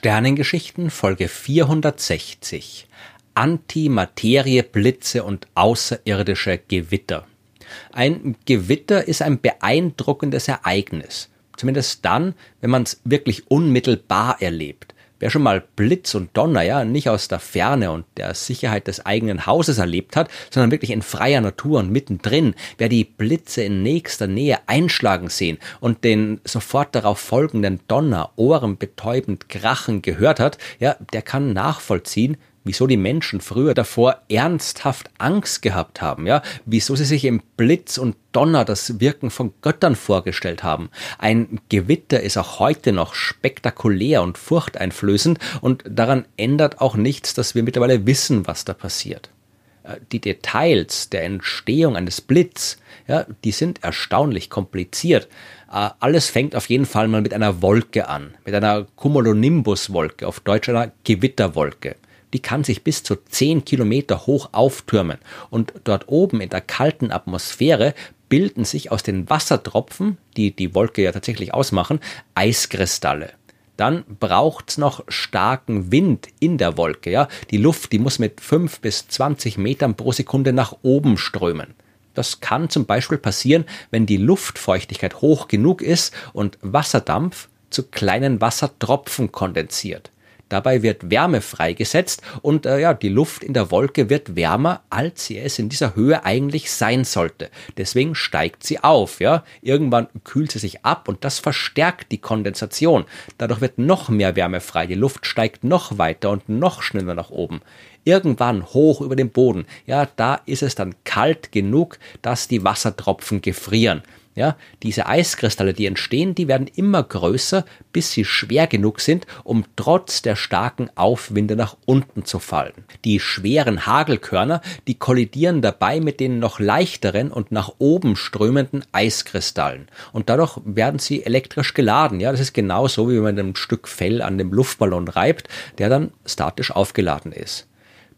Sternengeschichten Folge 460 Antimaterie, Blitze und außerirdische Gewitter. Ein Gewitter ist ein beeindruckendes Ereignis. Zumindest dann, wenn man es wirklich unmittelbar erlebt. Wer schon mal Blitz und Donner ja nicht aus der Ferne und der Sicherheit des eigenen Hauses erlebt hat, sondern wirklich in freier Natur und mittendrin, wer die Blitze in nächster Nähe einschlagen sehen und den sofort darauf folgenden Donner ohrenbetäubend krachen gehört hat, ja, der kann nachvollziehen, wieso die Menschen früher davor ernsthaft Angst gehabt haben, ja, wieso sie sich im Blitz und Donner das Wirken von Göttern vorgestellt haben. Ein Gewitter ist auch heute noch spektakulär und furchteinflößend und daran ändert auch nichts, dass wir mittlerweile wissen, was da passiert. Äh, die Details der Entstehung eines Blitz, ja, die sind erstaunlich kompliziert. Äh, alles fängt auf jeden Fall mal mit einer Wolke an, mit einer Cumulonimbus-Wolke, auf Deutsch einer Gewitterwolke die kann sich bis zu 10 Kilometer hoch auftürmen. Und dort oben in der kalten Atmosphäre bilden sich aus den Wassertropfen, die die Wolke ja tatsächlich ausmachen, Eiskristalle. Dann braucht's noch starken Wind in der Wolke. Ja? Die Luft, die muss mit 5 bis 20 Metern pro Sekunde nach oben strömen. Das kann zum Beispiel passieren, wenn die Luftfeuchtigkeit hoch genug ist und Wasserdampf zu kleinen Wassertropfen kondensiert. Dabei wird Wärme freigesetzt und äh, ja, die Luft in der Wolke wird wärmer, als sie es in dieser Höhe eigentlich sein sollte. Deswegen steigt sie auf, ja. Irgendwann kühlt sie sich ab und das verstärkt die Kondensation. Dadurch wird noch mehr Wärme frei. Die Luft steigt noch weiter und noch schneller nach oben irgendwann hoch über dem Boden, ja, da ist es dann kalt genug, dass die Wassertropfen gefrieren. Ja, diese Eiskristalle, die entstehen, die werden immer größer, bis sie schwer genug sind, um trotz der starken Aufwinde nach unten zu fallen. Die schweren Hagelkörner, die kollidieren dabei mit den noch leichteren und nach oben strömenden Eiskristallen. Und dadurch werden sie elektrisch geladen. Ja, das ist genauso, wie wenn man ein Stück Fell an dem Luftballon reibt, der dann statisch aufgeladen ist.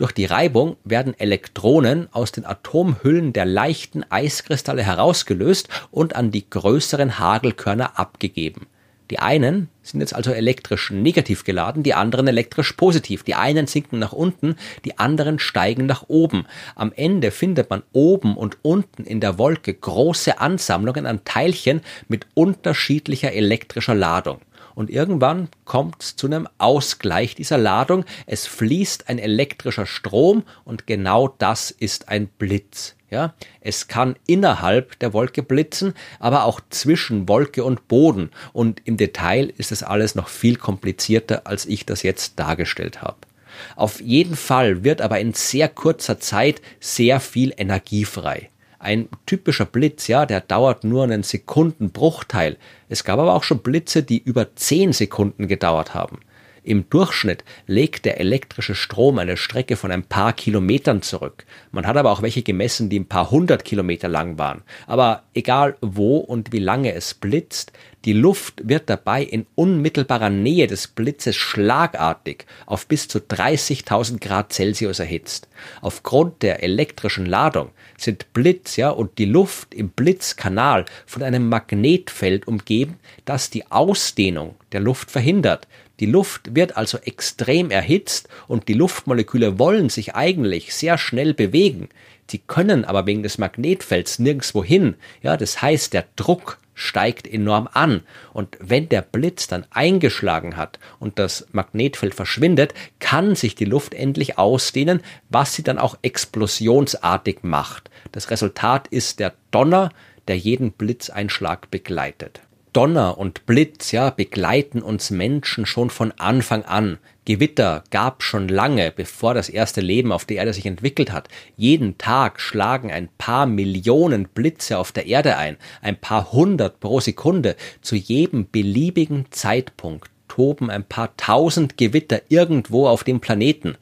Durch die Reibung werden Elektronen aus den Atomhüllen der leichten Eiskristalle herausgelöst und an die größeren Hagelkörner abgegeben. Die einen sind jetzt also elektrisch negativ geladen, die anderen elektrisch positiv. Die einen sinken nach unten, die anderen steigen nach oben. Am Ende findet man oben und unten in der Wolke große Ansammlungen an Teilchen mit unterschiedlicher elektrischer Ladung und irgendwann kommt es zu einem Ausgleich dieser Ladung. Es fließt ein elektrischer Strom und genau das ist ein Blitz. Ja, es kann innerhalb der Wolke blitzen, aber auch zwischen Wolke und Boden. Und im Detail ist es alles noch viel komplizierter, als ich das jetzt dargestellt habe. Auf jeden Fall wird aber in sehr kurzer Zeit sehr viel Energie frei. Ein typischer Blitz, ja, der dauert nur einen Sekundenbruchteil. Es gab aber auch schon Blitze, die über zehn Sekunden gedauert haben. Im Durchschnitt legt der elektrische Strom eine Strecke von ein paar Kilometern zurück. Man hat aber auch welche gemessen, die ein paar hundert Kilometer lang waren. Aber egal wo und wie lange es blitzt, die Luft wird dabei in unmittelbarer Nähe des Blitzes schlagartig auf bis zu 30.000 Grad Celsius erhitzt. Aufgrund der elektrischen Ladung sind Blitz ja, und die Luft im Blitzkanal von einem Magnetfeld umgeben, das die Ausdehnung der Luft verhindert. Die Luft wird also extrem erhitzt und die Luftmoleküle wollen sich eigentlich sehr schnell bewegen. Sie können aber wegen des Magnetfelds nirgendwo hin. Ja, das heißt, der Druck steigt enorm an. Und wenn der Blitz dann eingeschlagen hat und das Magnetfeld verschwindet, kann sich die Luft endlich ausdehnen, was sie dann auch explosionsartig macht. Das Resultat ist der Donner, der jeden Blitzeinschlag begleitet. Donner und Blitz, ja, begleiten uns Menschen schon von Anfang an. Gewitter gab schon lange, bevor das erste Leben auf der Erde sich entwickelt hat. Jeden Tag schlagen ein paar Millionen Blitze auf der Erde ein, ein paar hundert pro Sekunde. Zu jedem beliebigen Zeitpunkt toben ein paar tausend Gewitter irgendwo auf dem Planeten.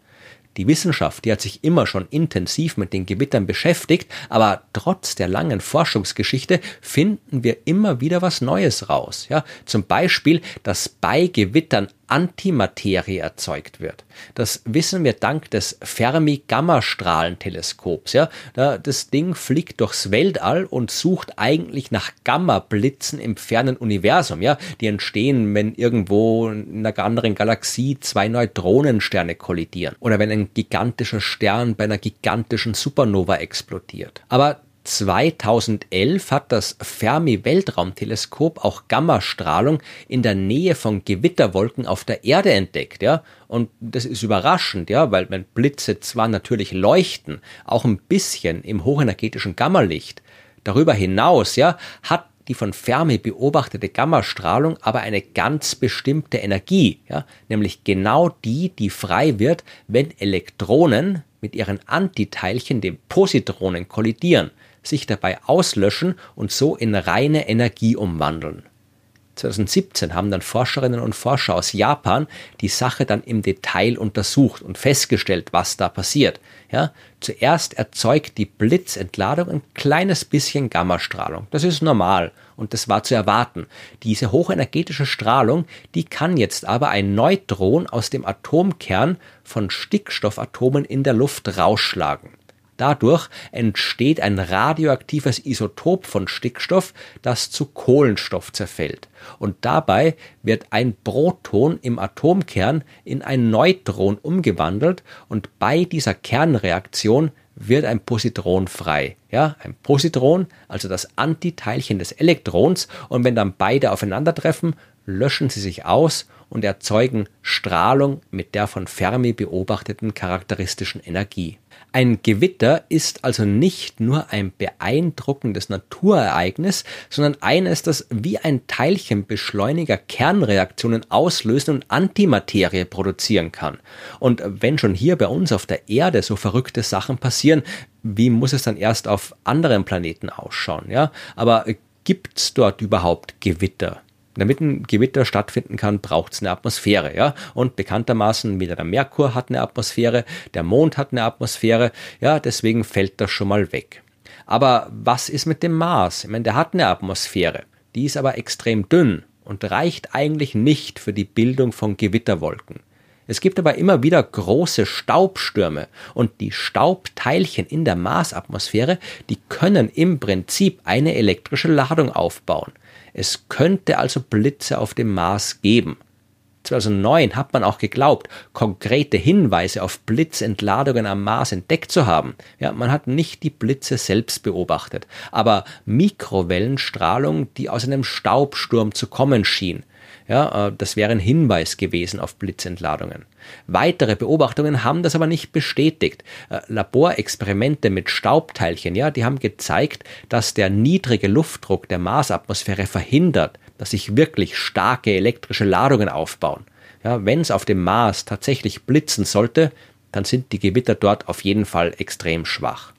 Die Wissenschaft, die hat sich immer schon intensiv mit den Gewittern beschäftigt, aber trotz der langen Forschungsgeschichte finden wir immer wieder was Neues raus. Ja, zum Beispiel, dass bei Gewittern Antimaterie erzeugt wird. Das wissen wir dank des Fermi-Gammastrahlenteleskops. Ja, das Ding fliegt durchs Weltall und sucht eigentlich nach Gamma-Blitzen im fernen Universum. Ja, die entstehen, wenn irgendwo in einer anderen Galaxie zwei Neutronensterne kollidieren oder wenn ein gigantischer Stern bei einer gigantischen Supernova explodiert. Aber 2011 hat das Fermi-Weltraumteleskop auch Gammastrahlung in der Nähe von Gewitterwolken auf der Erde entdeckt, ja. Und das ist überraschend, ja, weil wenn Blitze zwar natürlich leuchten, auch ein bisschen im hochenergetischen Gammalicht. Darüber hinaus, ja, hat die von Fermi beobachtete Gammastrahlung aber eine ganz bestimmte Energie, ja, nämlich genau die, die frei wird, wenn Elektronen mit ihren Antiteilchen, den Positronen, kollidieren sich dabei auslöschen und so in reine Energie umwandeln. 2017 haben dann Forscherinnen und Forscher aus Japan die Sache dann im Detail untersucht und festgestellt, was da passiert. Ja, zuerst erzeugt die Blitzentladung ein kleines bisschen Gammastrahlung. Das ist normal und das war zu erwarten. Diese hochenergetische Strahlung, die kann jetzt aber ein Neutron aus dem Atomkern von Stickstoffatomen in der Luft rausschlagen. Dadurch entsteht ein radioaktives Isotop von Stickstoff, das zu Kohlenstoff zerfällt. Und dabei wird ein Proton im Atomkern in ein Neutron umgewandelt und bei dieser Kernreaktion wird ein Positron frei. Ja, ein Positron, also das Antiteilchen des Elektrons, und wenn dann beide aufeinandertreffen, löschen sie sich aus und erzeugen Strahlung mit der von Fermi beobachteten charakteristischen Energie. Ein Gewitter ist also nicht nur ein beeindruckendes Naturereignis, sondern eines, das wie ein Teilchenbeschleuniger Kernreaktionen auslösen und Antimaterie produzieren kann. Und wenn schon hier bei uns auf der Erde so verrückte Sachen passieren, wie muss es dann erst auf anderen Planeten ausschauen, ja? Aber gibt's dort überhaupt Gewitter? Damit ein Gewitter stattfinden kann, braucht es eine Atmosphäre, ja. Und bekanntermaßen wieder der Merkur hat eine Atmosphäre, der Mond hat eine Atmosphäre, ja, deswegen fällt das schon mal weg. Aber was ist mit dem Mars? Ich meine, der hat eine Atmosphäre, die ist aber extrem dünn und reicht eigentlich nicht für die Bildung von Gewitterwolken. Es gibt aber immer wieder große Staubstürme und die Staubteilchen in der Marsatmosphäre, die können im Prinzip eine elektrische Ladung aufbauen. Es könnte also Blitze auf dem Mars geben. 2009 hat man auch geglaubt, konkrete Hinweise auf Blitzentladungen am Mars entdeckt zu haben. Ja, man hat nicht die Blitze selbst beobachtet, aber Mikrowellenstrahlung, die aus einem Staubsturm zu kommen schien. Ja, äh, das wäre ein Hinweis gewesen auf Blitzentladungen. Weitere Beobachtungen haben das aber nicht bestätigt. Äh, Laborexperimente mit Staubteilchen, ja, die haben gezeigt, dass der niedrige Luftdruck der Marsatmosphäre verhindert, dass sich wirklich starke elektrische Ladungen aufbauen. Ja, wenn es auf dem Mars tatsächlich blitzen sollte, dann sind die Gewitter dort auf jeden Fall extrem schwach.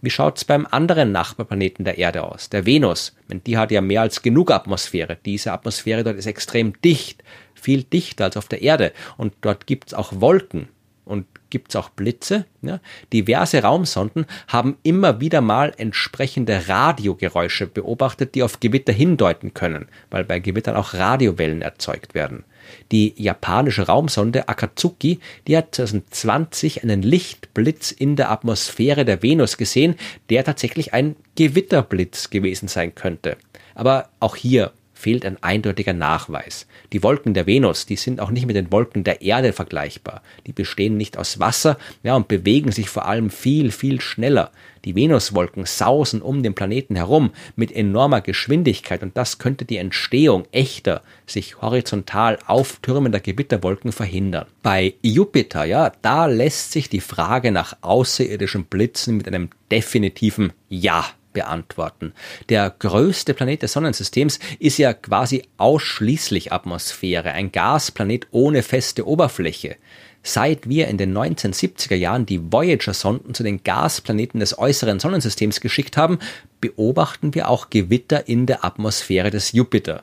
Wie schaut's beim anderen Nachbarplaneten der Erde aus, der Venus? Die hat ja mehr als genug Atmosphäre. Diese Atmosphäre dort ist extrem dicht, viel dichter als auf der Erde. Und dort gibt's auch Wolken und gibt's auch Blitze. Ja? Diverse Raumsonden haben immer wieder mal entsprechende Radiogeräusche beobachtet, die auf Gewitter hindeuten können, weil bei Gewittern auch Radiowellen erzeugt werden. Die japanische Raumsonde Akatsuki, die hat 2020 einen Lichtblitz in der Atmosphäre der Venus gesehen, der tatsächlich ein Gewitterblitz gewesen sein könnte. Aber auch hier fehlt ein eindeutiger Nachweis. Die Wolken der Venus, die sind auch nicht mit den Wolken der Erde vergleichbar. Die bestehen nicht aus Wasser, ja, und bewegen sich vor allem viel, viel schneller. Die Venuswolken sausen um den Planeten herum mit enormer Geschwindigkeit und das könnte die Entstehung echter, sich horizontal auftürmender Gewitterwolken verhindern. Bei Jupiter, ja, da lässt sich die Frage nach außerirdischen Blitzen mit einem definitiven Ja beantworten. Der größte Planet des Sonnensystems ist ja quasi ausschließlich Atmosphäre, ein Gasplanet ohne feste Oberfläche. Seit wir in den 1970er Jahren die Voyager-Sonden zu den Gasplaneten des äußeren Sonnensystems geschickt haben, beobachten wir auch Gewitter in der Atmosphäre des Jupiter.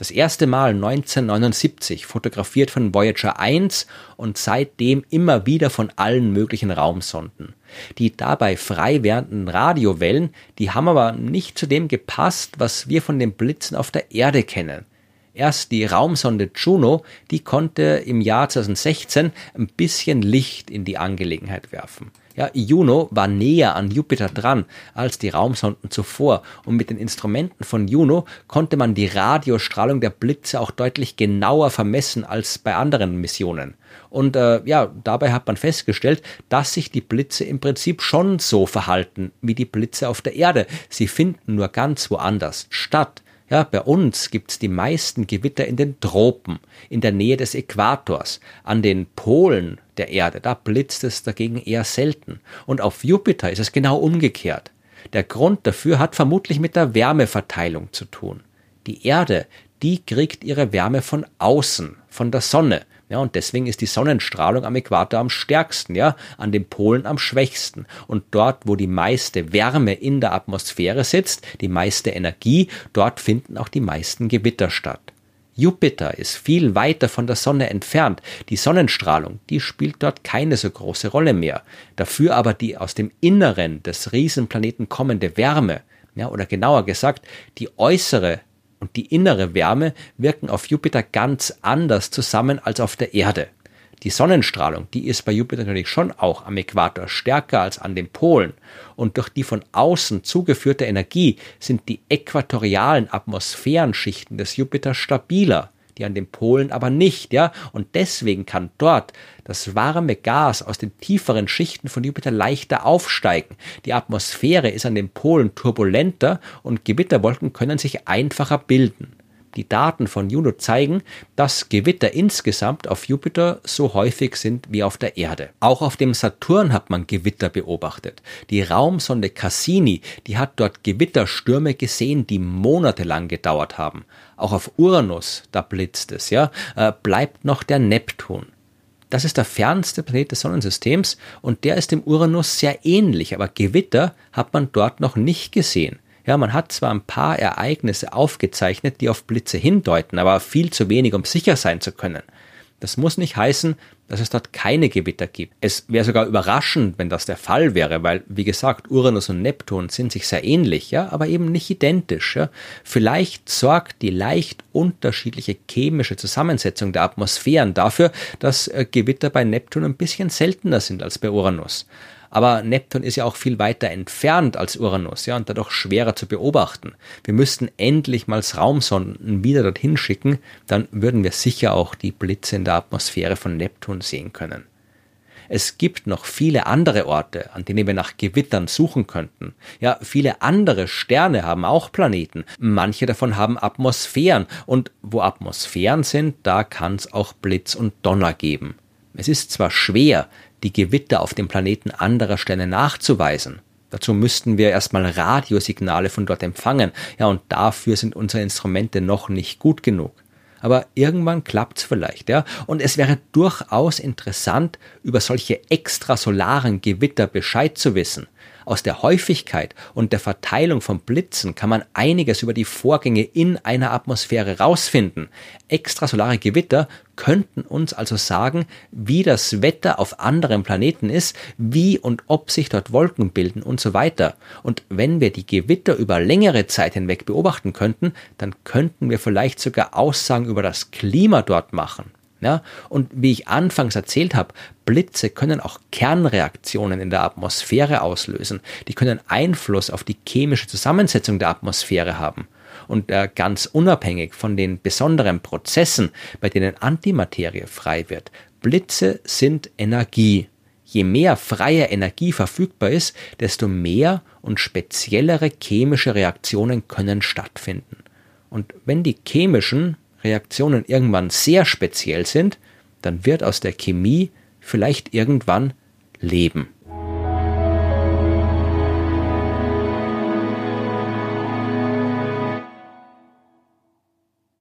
Das erste Mal 1979 fotografiert von Voyager 1 und seitdem immer wieder von allen möglichen Raumsonden. Die dabei frei werdenden Radiowellen, die haben aber nicht zu dem gepasst, was wir von den Blitzen auf der Erde kennen. Erst die Raumsonde Juno, die konnte im Jahr 2016 ein bisschen Licht in die Angelegenheit werfen. Ja, Juno war näher an Jupiter dran als die Raumsonden zuvor und mit den Instrumenten von Juno konnte man die Radiostrahlung der Blitze auch deutlich genauer vermessen als bei anderen Missionen. Und äh, ja, dabei hat man festgestellt, dass sich die Blitze im Prinzip schon so verhalten wie die Blitze auf der Erde. Sie finden nur ganz woanders statt. Ja, bei uns gibt's die meisten Gewitter in den Tropen, in der Nähe des Äquators, an den Polen der Erde, da blitzt es dagegen eher selten. Und auf Jupiter ist es genau umgekehrt. Der Grund dafür hat vermutlich mit der Wärmeverteilung zu tun. Die Erde, die kriegt ihre Wärme von außen, von der Sonne. Ja, und deswegen ist die Sonnenstrahlung am Äquator am stärksten, ja, an den Polen am schwächsten. Und dort, wo die meiste Wärme in der Atmosphäre sitzt, die meiste Energie, dort finden auch die meisten Gewitter statt. Jupiter ist viel weiter von der Sonne entfernt. Die Sonnenstrahlung, die spielt dort keine so große Rolle mehr. Dafür aber die aus dem Inneren des Riesenplaneten kommende Wärme, ja, oder genauer gesagt, die äußere und die innere Wärme wirken auf Jupiter ganz anders zusammen als auf der Erde. Die Sonnenstrahlung, die ist bei Jupiter natürlich schon auch am Äquator stärker als an den Polen. Und durch die von außen zugeführte Energie sind die äquatorialen Atmosphärenschichten des Jupiter stabiler die an den Polen aber nicht, ja. Und deswegen kann dort das warme Gas aus den tieferen Schichten von Jupiter leichter aufsteigen. Die Atmosphäre ist an den Polen turbulenter und Gewitterwolken können sich einfacher bilden. Die Daten von Juno zeigen, dass Gewitter insgesamt auf Jupiter so häufig sind wie auf der Erde. Auch auf dem Saturn hat man Gewitter beobachtet. Die Raumsonde Cassini, die hat dort Gewitterstürme gesehen, die monatelang gedauert haben. Auch auf Uranus, da blitzt es, ja, äh, bleibt noch der Neptun. Das ist der fernste Planet des Sonnensystems und der ist dem Uranus sehr ähnlich, aber Gewitter hat man dort noch nicht gesehen. Ja, man hat zwar ein paar Ereignisse aufgezeichnet, die auf Blitze hindeuten, aber viel zu wenig, um sicher sein zu können. Das muss nicht heißen, dass es dort keine Gewitter gibt. Es wäre sogar überraschend, wenn das der Fall wäre, weil, wie gesagt, Uranus und Neptun sind sich sehr ähnlich, ja, aber eben nicht identisch. Ja. Vielleicht sorgt die leicht unterschiedliche chemische Zusammensetzung der Atmosphären dafür, dass äh, Gewitter bei Neptun ein bisschen seltener sind als bei Uranus. Aber Neptun ist ja auch viel weiter entfernt als Uranus, ja, und dadurch schwerer zu beobachten. Wir müssten endlich mal Raumsonden wieder dorthin schicken, dann würden wir sicher auch die Blitze in der Atmosphäre von Neptun sehen können. Es gibt noch viele andere Orte, an denen wir nach Gewittern suchen könnten. Ja, viele andere Sterne haben auch Planeten. Manche davon haben Atmosphären. Und wo Atmosphären sind, da kann es auch Blitz und Donner geben. Es ist zwar schwer, die Gewitter auf dem Planeten anderer Sterne nachzuweisen. Dazu müssten wir erstmal Radiosignale von dort empfangen. Ja, und dafür sind unsere Instrumente noch nicht gut genug. Aber irgendwann klappt's vielleicht, ja. Und es wäre durchaus interessant, über solche extrasolaren Gewitter Bescheid zu wissen. Aus der Häufigkeit und der Verteilung von Blitzen kann man einiges über die Vorgänge in einer Atmosphäre rausfinden. Extrasolare Gewitter könnten uns also sagen, wie das Wetter auf anderen Planeten ist, wie und ob sich dort Wolken bilden und so weiter. Und wenn wir die Gewitter über längere Zeit hinweg beobachten könnten, dann könnten wir vielleicht sogar Aussagen über das Klima dort machen. Ja, und wie ich anfangs erzählt habe, Blitze können auch Kernreaktionen in der Atmosphäre auslösen. Die können Einfluss auf die chemische Zusammensetzung der Atmosphäre haben. Und äh, ganz unabhängig von den besonderen Prozessen, bei denen Antimaterie frei wird, Blitze sind Energie. Je mehr freie Energie verfügbar ist, desto mehr und speziellere chemische Reaktionen können stattfinden. Und wenn die chemischen Reaktionen irgendwann sehr speziell sind, dann wird aus der Chemie vielleicht irgendwann Leben.